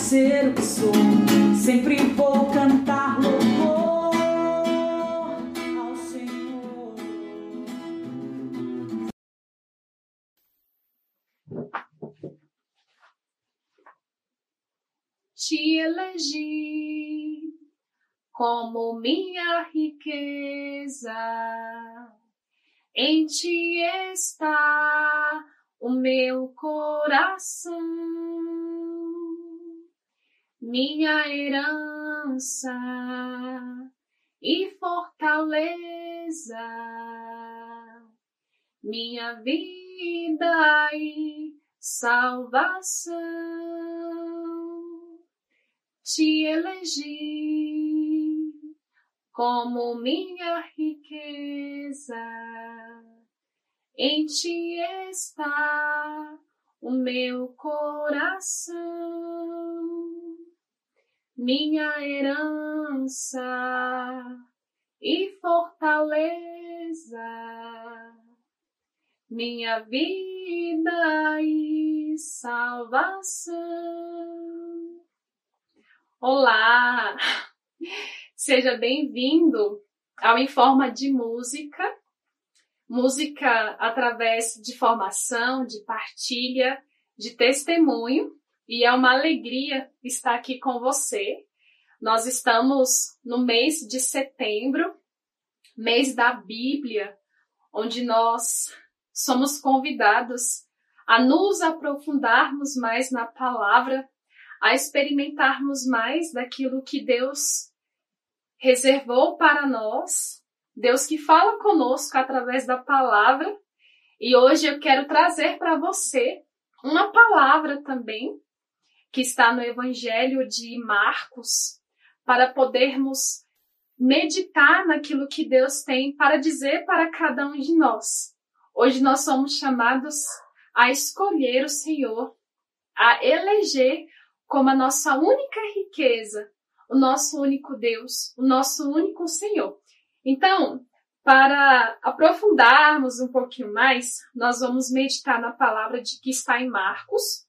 ser o que sou. Sempre vou cantar louvor ao Senhor. Te elegi como minha riqueza. Em ti está o meu coração, minha herança e fortaleza, minha vida e salvação. Te elegi como minha riqueza. Em ti está o meu coração, minha herança e fortaleza, minha vida e salvação. Olá! Seja bem-vindo ao Em Forma de Música, música através de formação, de partilha, de testemunho, e é uma alegria estar aqui com você. Nós estamos no mês de setembro, mês da Bíblia, onde nós somos convidados a nos aprofundarmos mais na palavra, a experimentarmos mais daquilo que Deus reservou para nós, Deus que fala conosco através da palavra. E hoje eu quero trazer para você uma palavra também que está no Evangelho de Marcos, para podermos meditar naquilo que Deus tem para dizer para cada um de nós. Hoje nós somos chamados a escolher o Senhor, a eleger como a nossa única riqueza o nosso único Deus, o nosso único Senhor. Então, para aprofundarmos um pouquinho mais, nós vamos meditar na palavra de que está em Marcos,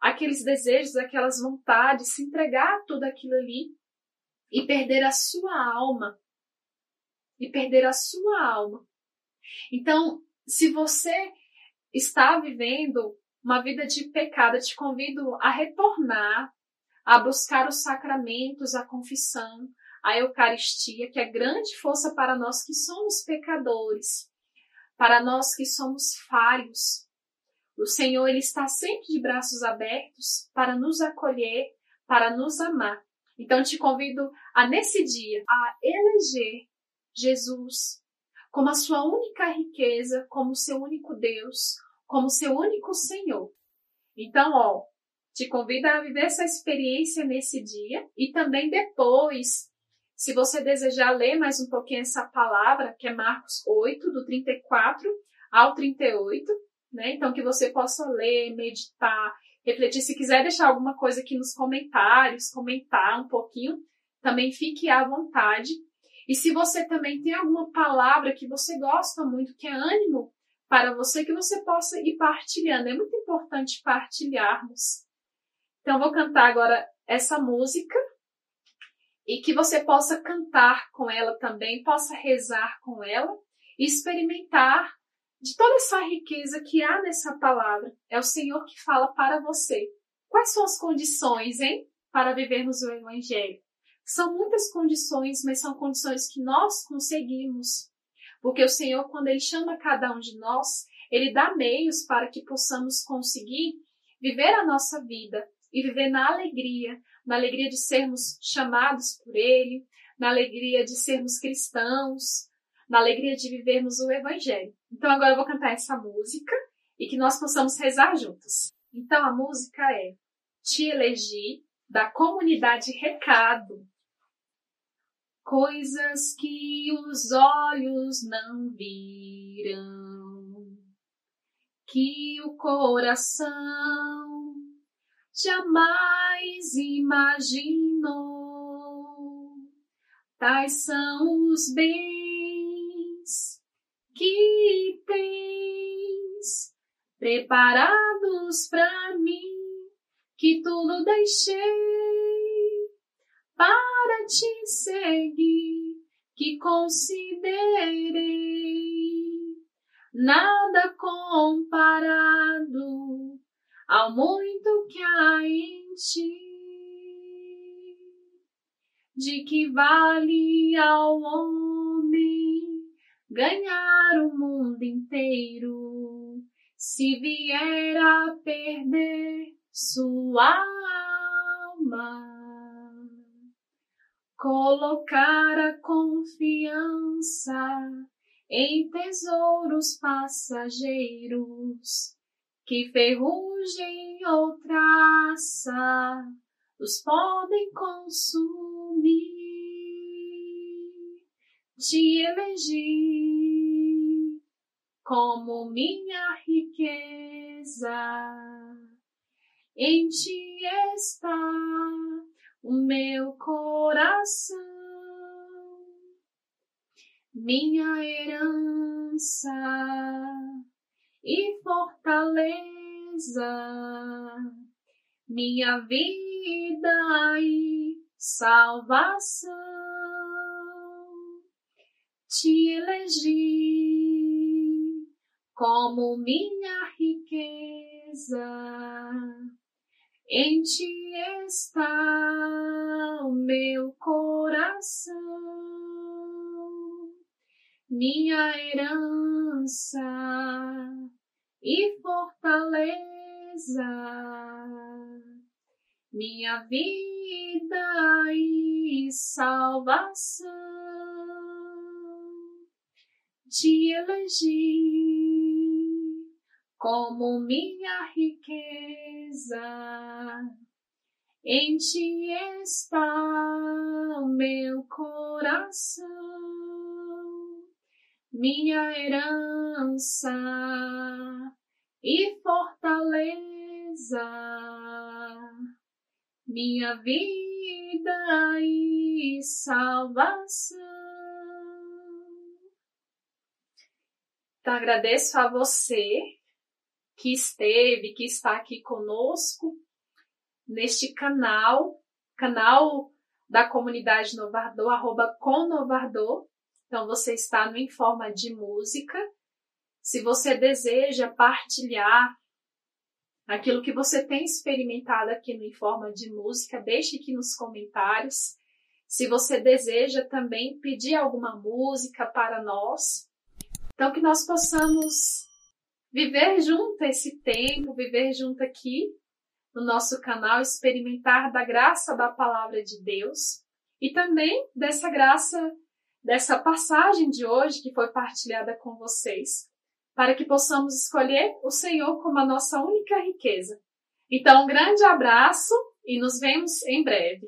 aqueles desejos, aquelas vontades, se entregar tudo aquilo ali e perder a sua alma. E perder a sua alma. Então, se você está vivendo uma vida de pecado, eu te convido a retornar, a buscar os sacramentos, a confissão, a Eucaristia, que é grande força para nós que somos pecadores, para nós que somos falhos. O Senhor ele está sempre de braços abertos para nos acolher, para nos amar. Então te convido a nesse dia a eleger Jesus como a sua única riqueza, como seu único Deus, como seu único Senhor. Então, ó, te convido a viver essa experiência nesse dia e também depois, se você desejar ler mais um pouquinho essa palavra, que é Marcos 8, do 34 ao 38, né? Então, que você possa ler, meditar, refletir. Se quiser deixar alguma coisa aqui nos comentários, comentar um pouquinho, também fique à vontade. E se você também tem alguma palavra que você gosta muito, que é ânimo para você, que você possa ir partilhando. É muito importante partilharmos. Então, vou cantar agora essa música e que você possa cantar com ela também, possa rezar com ela e experimentar de toda essa riqueza que há nessa palavra. É o Senhor que fala para você. Quais são as condições, hein, para vivermos o Evangelho? São muitas condições, mas são condições que nós conseguimos. Porque o Senhor, quando Ele chama cada um de nós, Ele dá meios para que possamos conseguir viver a nossa vida e viver na alegria, na alegria de sermos chamados por Ele, na alegria de sermos cristãos, na alegria de vivermos o Evangelho. Então agora eu vou cantar essa música e que nós possamos rezar juntos. Então a música é Te Elegi, da comunidade Recado coisas que os olhos não viram, que o coração jamais imaginou. Tais são os bens que tens preparados para mim, que tudo deixei para te seguir, que considerei nada comparado ao muito que há em ti. De que vale ao homem ganhar o mundo inteiro se vier a perder sua alma? colocar a confiança em tesouros passageiros que ferrugem ou traça os podem consumir. Te elegi como minha riqueza, em ti está o meu coração, minha herança e fortaleza, minha vida e salvação. Te elegi como minha riqueza em ti está o meu coração, minha herança e fortaleza, minha vida e salvação. Te elegi como minha riqueza. Em ti está o meu coração, minha herança e fortaleza, minha vida e salvação. Então agradeço a você que esteve, que está aqui conosco neste canal, canal da comunidade Novardor, arroba. Então você está no Em Forma de Música. Se você deseja partilhar aquilo que você tem experimentado aqui no Em Forma de Música, deixe aqui nos comentários. Se você deseja também pedir alguma música para nós, então que nós possamos viver junto esse tempo, viver junto aqui no nosso canal, experimentar da graça da palavra de Deus e também dessa graça, dessa passagem de hoje que foi partilhada com vocês, para que possamos escolher o Senhor como a nossa única riqueza. Então, um grande abraço e nos vemos em breve.